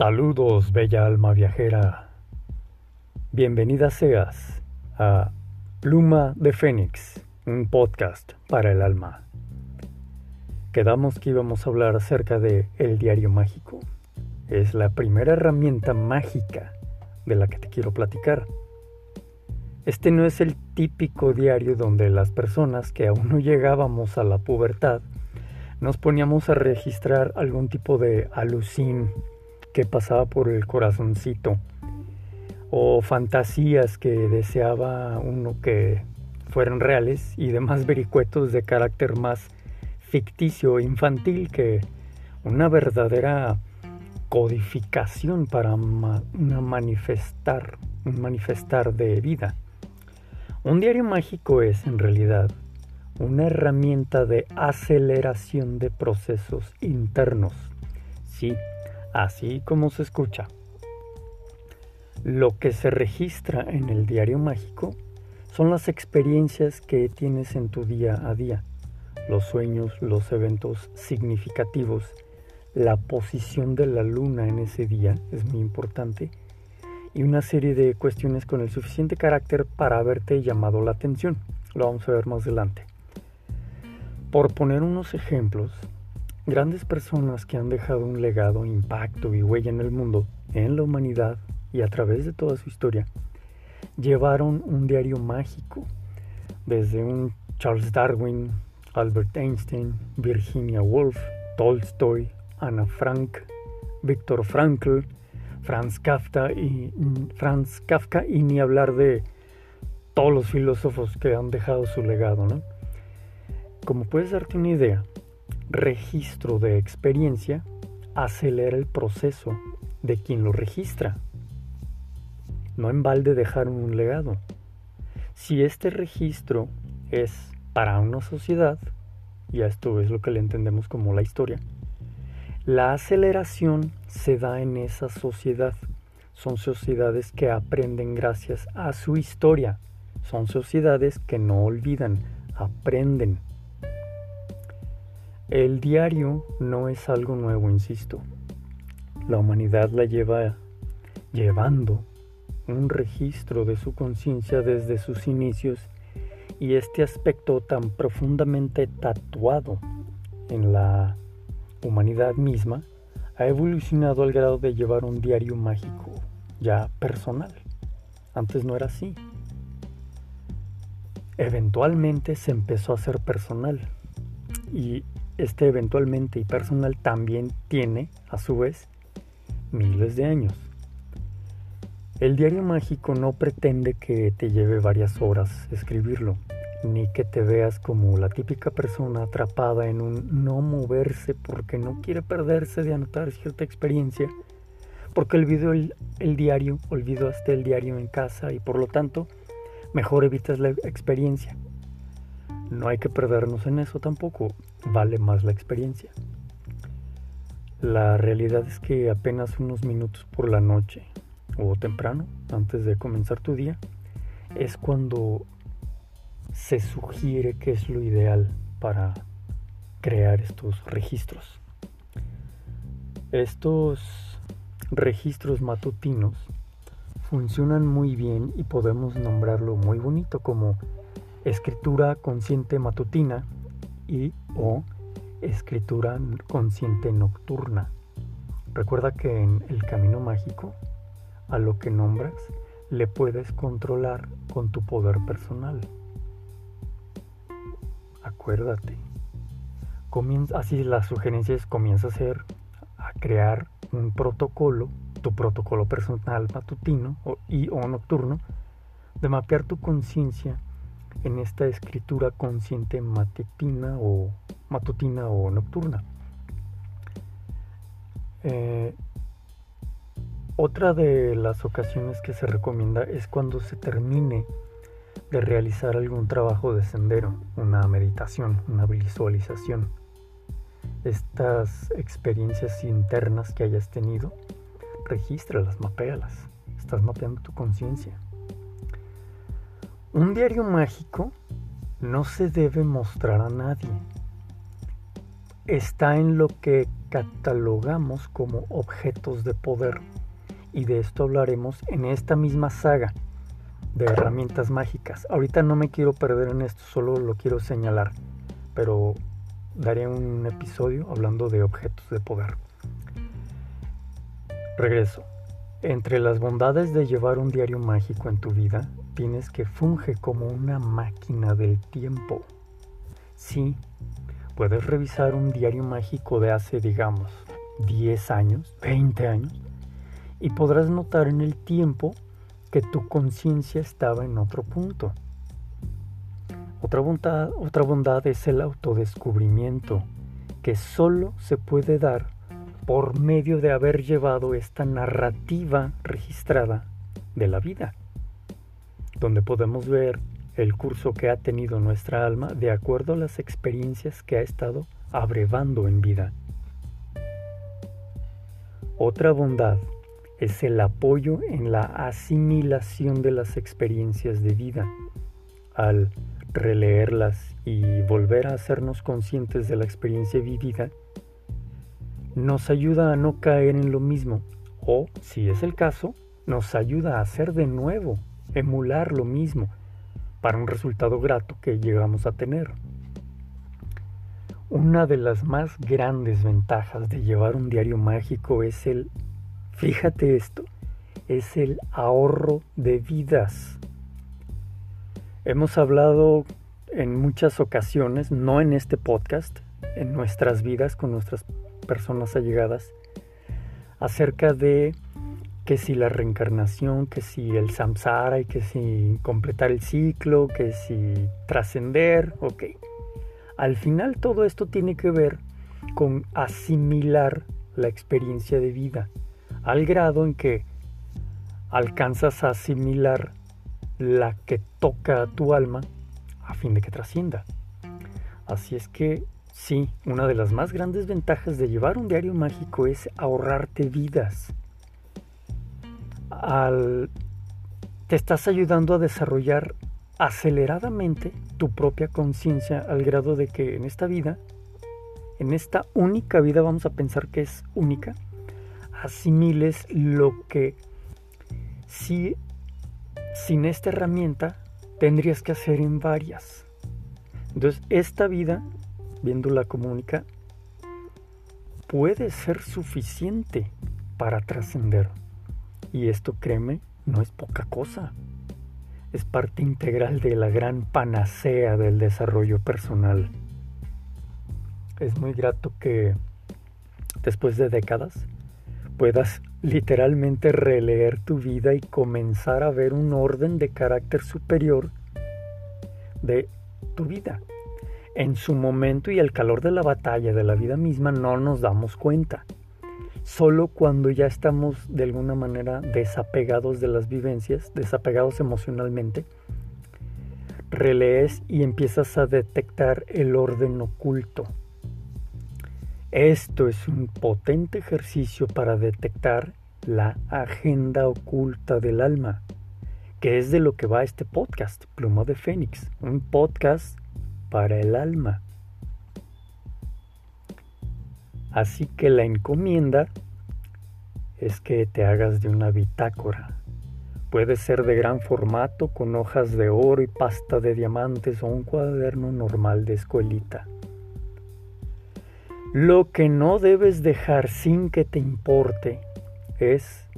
Saludos, bella alma viajera. Bienvenida seas a Pluma de Fénix, un podcast para el alma. Quedamos que íbamos a hablar acerca de El Diario Mágico. Es la primera herramienta mágica de la que te quiero platicar. Este no es el típico diario donde las personas que aún no llegábamos a la pubertad nos poníamos a registrar algún tipo de alucín que pasaba por el corazoncito o fantasías que deseaba uno que fueran reales y demás vericuetos de carácter más ficticio infantil que una verdadera codificación para una manifestar, un manifestar de vida. Un diario mágico es en realidad una herramienta de aceleración de procesos internos. Sí, así como se escucha. Lo que se registra en el diario mágico son las experiencias que tienes en tu día a día, los sueños, los eventos significativos, la posición de la luna en ese día es muy importante y una serie de cuestiones con el suficiente carácter para haberte llamado la atención. Lo vamos a ver más adelante. Por poner unos ejemplos, Grandes personas que han dejado un legado, impacto y huella en el mundo, en la humanidad y a través de toda su historia, llevaron un diario mágico, desde un Charles Darwin, Albert Einstein, Virginia Woolf, Tolstoy, Anna Frank, Viktor Frankl, Franz Kafka y Franz Kafka y ni hablar de todos los filósofos que han dejado su legado, ¿no? Como puedes darte una idea, registro de experiencia acelera el proceso de quien lo registra. No en balde dejar un legado. Si este registro es para una sociedad, y esto es lo que le entendemos como la historia, la aceleración se da en esa sociedad. Son sociedades que aprenden gracias a su historia. Son sociedades que no olvidan, aprenden. El diario no es algo nuevo, insisto. La humanidad la lleva llevando un registro de su conciencia desde sus inicios y este aspecto tan profundamente tatuado en la humanidad misma ha evolucionado al grado de llevar un diario mágico ya personal. Antes no era así. Eventualmente se empezó a ser personal y este eventualmente y personal también tiene, a su vez, miles de años. El diario mágico no pretende que te lleve varias horas escribirlo, ni que te veas como la típica persona atrapada en un no moverse porque no quiere perderse de anotar cierta experiencia, porque olvidó el, el diario, olvidaste el diario en casa y por lo tanto mejor evitas la experiencia. No hay que perdernos en eso tampoco, vale más la experiencia. La realidad es que apenas unos minutos por la noche o temprano, antes de comenzar tu día, es cuando se sugiere que es lo ideal para crear estos registros. Estos registros matutinos funcionan muy bien y podemos nombrarlo muy bonito como escritura consciente matutina y o escritura consciente nocturna. Recuerda que en el camino mágico, a lo que nombras, le puedes controlar con tu poder personal. Acuérdate. Comienza, así las sugerencias comienza a ser a crear un protocolo, tu protocolo personal matutino y o nocturno, de mapear tu conciencia en esta escritura consciente matutina o matutina o nocturna. Eh, otra de las ocasiones que se recomienda es cuando se termine de realizar algún trabajo de sendero, una meditación, una visualización. Estas experiencias internas que hayas tenido, regístralas, mapéalas. Estás mapeando tu conciencia. Un diario mágico no se debe mostrar a nadie. está en lo que catalogamos como objetos de poder. Y de esto hablaremos en esta misma saga de herramientas mágicas. Ahorita no me quiero perder en esto, solo lo quiero señalar, pero daré un episodio hablando de objetos de poder. Regreso. Entre las bondades de llevar un diario mágico en tu vida, tienes que funge como una máquina del tiempo. Sí, puedes revisar un diario mágico de hace, digamos, 10 años, 20 años, y podrás notar en el tiempo que tu conciencia estaba en otro punto. Otra bondad, otra bondad es el autodescubrimiento, que solo se puede dar por medio de haber llevado esta narrativa registrada de la vida, donde podemos ver el curso que ha tenido nuestra alma de acuerdo a las experiencias que ha estado abrevando en vida. Otra bondad es el apoyo en la asimilación de las experiencias de vida. Al releerlas y volver a hacernos conscientes de la experiencia vivida, nos ayuda a no caer en lo mismo o, si es el caso, nos ayuda a hacer de nuevo, emular lo mismo, para un resultado grato que llegamos a tener. Una de las más grandes ventajas de llevar un diario mágico es el, fíjate esto, es el ahorro de vidas. Hemos hablado en muchas ocasiones, no en este podcast, en nuestras vidas con nuestras personas allegadas, acerca de que si la reencarnación, que si el samsara y que si completar el ciclo, que si trascender, ok. Al final todo esto tiene que ver con asimilar la experiencia de vida, al grado en que alcanzas a asimilar la que toca a tu alma a fin de que trascienda. Así es que sí, una de las más grandes ventajas de llevar un diario mágico es ahorrarte vidas al, te estás ayudando a desarrollar aceleradamente tu propia conciencia al grado de que en esta vida, en esta única vida, vamos a pensar que es única, asimiles lo que si sin esta herramienta tendrías que hacer en varias. Entonces, esta vida, viéndola como única, puede ser suficiente para trascender. Y esto, créeme, no es poca cosa. Es parte integral de la gran panacea del desarrollo personal. Es muy grato que después de décadas puedas literalmente releer tu vida y comenzar a ver un orden de carácter superior de tu vida. En su momento y el calor de la batalla de la vida misma no nos damos cuenta solo cuando ya estamos de alguna manera desapegados de las vivencias, desapegados emocionalmente, relees y empiezas a detectar el orden oculto. Esto es un potente ejercicio para detectar la agenda oculta del alma, que es de lo que va este podcast, Pluma de Fénix, un podcast para el alma. Así que la encomienda es que te hagas de una bitácora. Puede ser de gran formato con hojas de oro y pasta de diamantes o un cuaderno normal de escuelita. Lo que no debes dejar sin que te importe es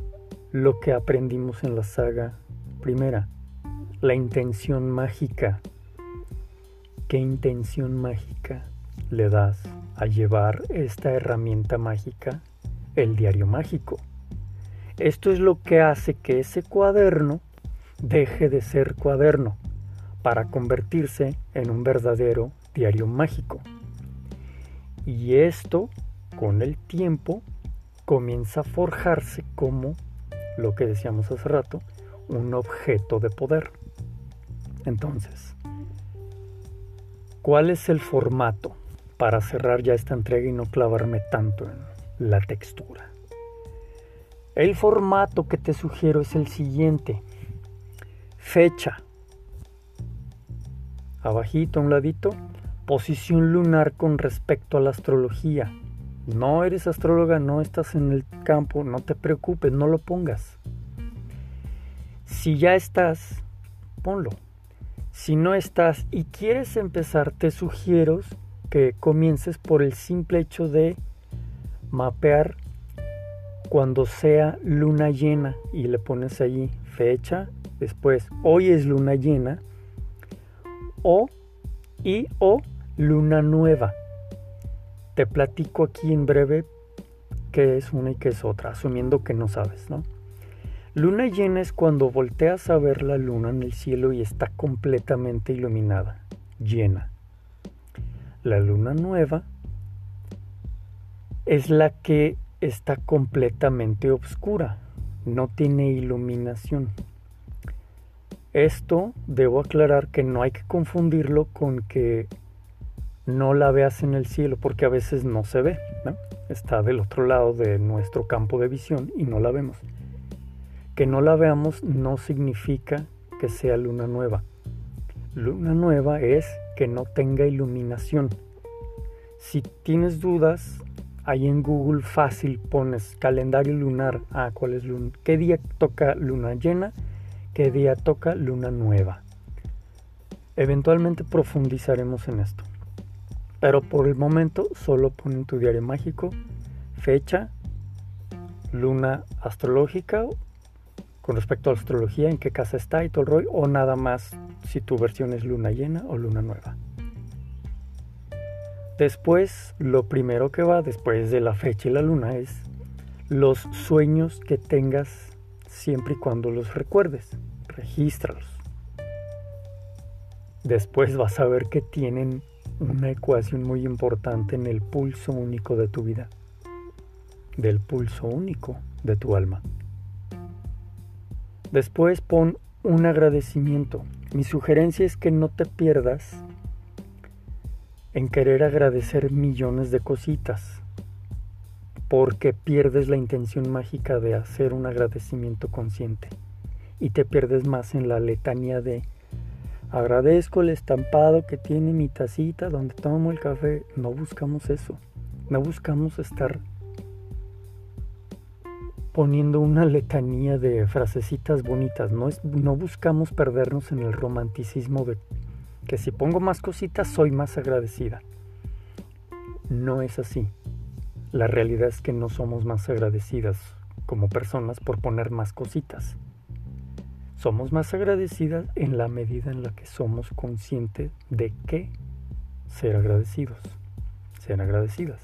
lo que aprendimos en la saga primera, la intención mágica. ¿Qué intención mágica le das a llevar esta herramienta mágica, el diario mágico. Esto es lo que hace que ese cuaderno deje de ser cuaderno para convertirse en un verdadero diario mágico. Y esto, con el tiempo, comienza a forjarse como, lo que decíamos hace rato, un objeto de poder. Entonces, ¿cuál es el formato? para cerrar ya esta entrega y no clavarme tanto en la textura. El formato que te sugiero es el siguiente. Fecha. Abajito a un ladito, Posición lunar con respecto a la astrología. No eres astróloga, no estás en el campo, no te preocupes, no lo pongas. Si ya estás, ponlo. Si no estás y quieres empezar, te sugiero que comiences por el simple hecho de mapear cuando sea luna llena y le pones ahí fecha, después hoy es luna llena o y o luna nueva. Te platico aquí en breve qué es una y qué es otra, asumiendo que no sabes, ¿no? Luna llena es cuando volteas a ver la luna en el cielo y está completamente iluminada, llena. La luna nueva es la que está completamente oscura, no tiene iluminación. Esto debo aclarar que no hay que confundirlo con que no la veas en el cielo, porque a veces no se ve, está del otro lado de nuestro campo de visión y no la vemos. Que no la veamos no significa que sea luna nueva. Luna nueva es que no tenga iluminación. Si tienes dudas, ahí en Google fácil pones calendario lunar. Ah, ¿cuál es? ¿Qué día toca luna llena? ¿Qué día toca luna nueva? Eventualmente profundizaremos en esto. Pero por el momento solo pon en tu diario mágico fecha, luna astrológica con respecto a astrología, en qué casa está y todo el rollo, o nada más si tu versión es luna llena o luna nueva. Después, lo primero que va después de la fecha y la luna es los sueños que tengas siempre y cuando los recuerdes. Regístralos. Después vas a ver que tienen una ecuación muy importante en el pulso único de tu vida, del pulso único de tu alma. Después pon un agradecimiento. Mi sugerencia es que no te pierdas en querer agradecer millones de cositas, porque pierdes la intención mágica de hacer un agradecimiento consciente y te pierdes más en la letanía de agradezco el estampado que tiene mi tacita donde tomo el café. No buscamos eso, no buscamos estar poniendo una letanía de frasecitas bonitas. No, es, no buscamos perdernos en el romanticismo de que si pongo más cositas soy más agradecida. No es así. La realidad es que no somos más agradecidas como personas por poner más cositas. Somos más agradecidas en la medida en la que somos conscientes de que ser agradecidos, ser agradecidas.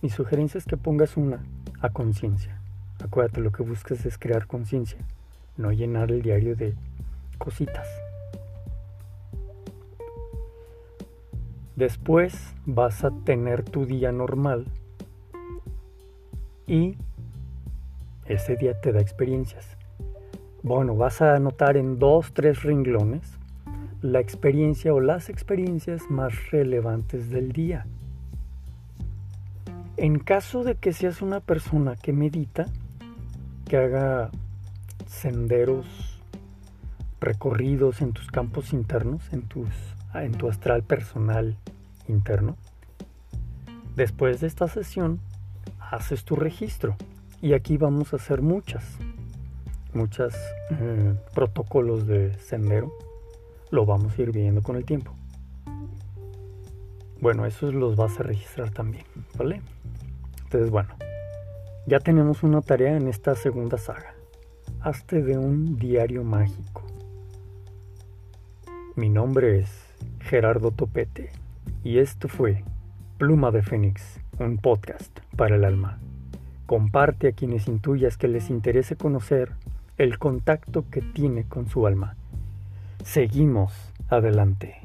Mi sugerencia es que pongas una a conciencia. Acuérdate, lo que buscas es crear conciencia, no llenar el diario de cositas. Después vas a tener tu día normal y ese día te da experiencias. Bueno, vas a anotar en dos, tres renglones la experiencia o las experiencias más relevantes del día. En caso de que seas una persona que medita, que haga senderos, recorridos en tus campos internos, en, tus, en tu astral personal interno. Después de esta sesión, haces tu registro. Y aquí vamos a hacer muchas, muchas eh, protocolos de sendero. Lo vamos a ir viendo con el tiempo. Bueno, esos los vas a registrar también, ¿vale? Entonces, bueno, ya tenemos una tarea en esta segunda saga. Hazte de un diario mágico. Mi nombre es Gerardo Topete y esto fue Pluma de Fénix, un podcast para el alma. Comparte a quienes intuyas que les interese conocer el contacto que tiene con su alma. Seguimos adelante.